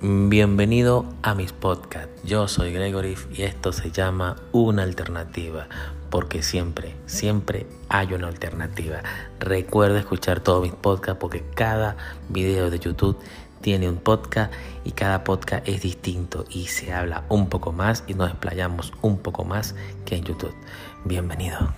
Bienvenido a mis podcasts. Yo soy Gregory y esto se llama Una Alternativa, porque siempre, siempre hay una alternativa. Recuerda escuchar todos mis podcasts porque cada video de YouTube tiene un podcast y cada podcast es distinto y se habla un poco más y nos explayamos un poco más que en YouTube. Bienvenido.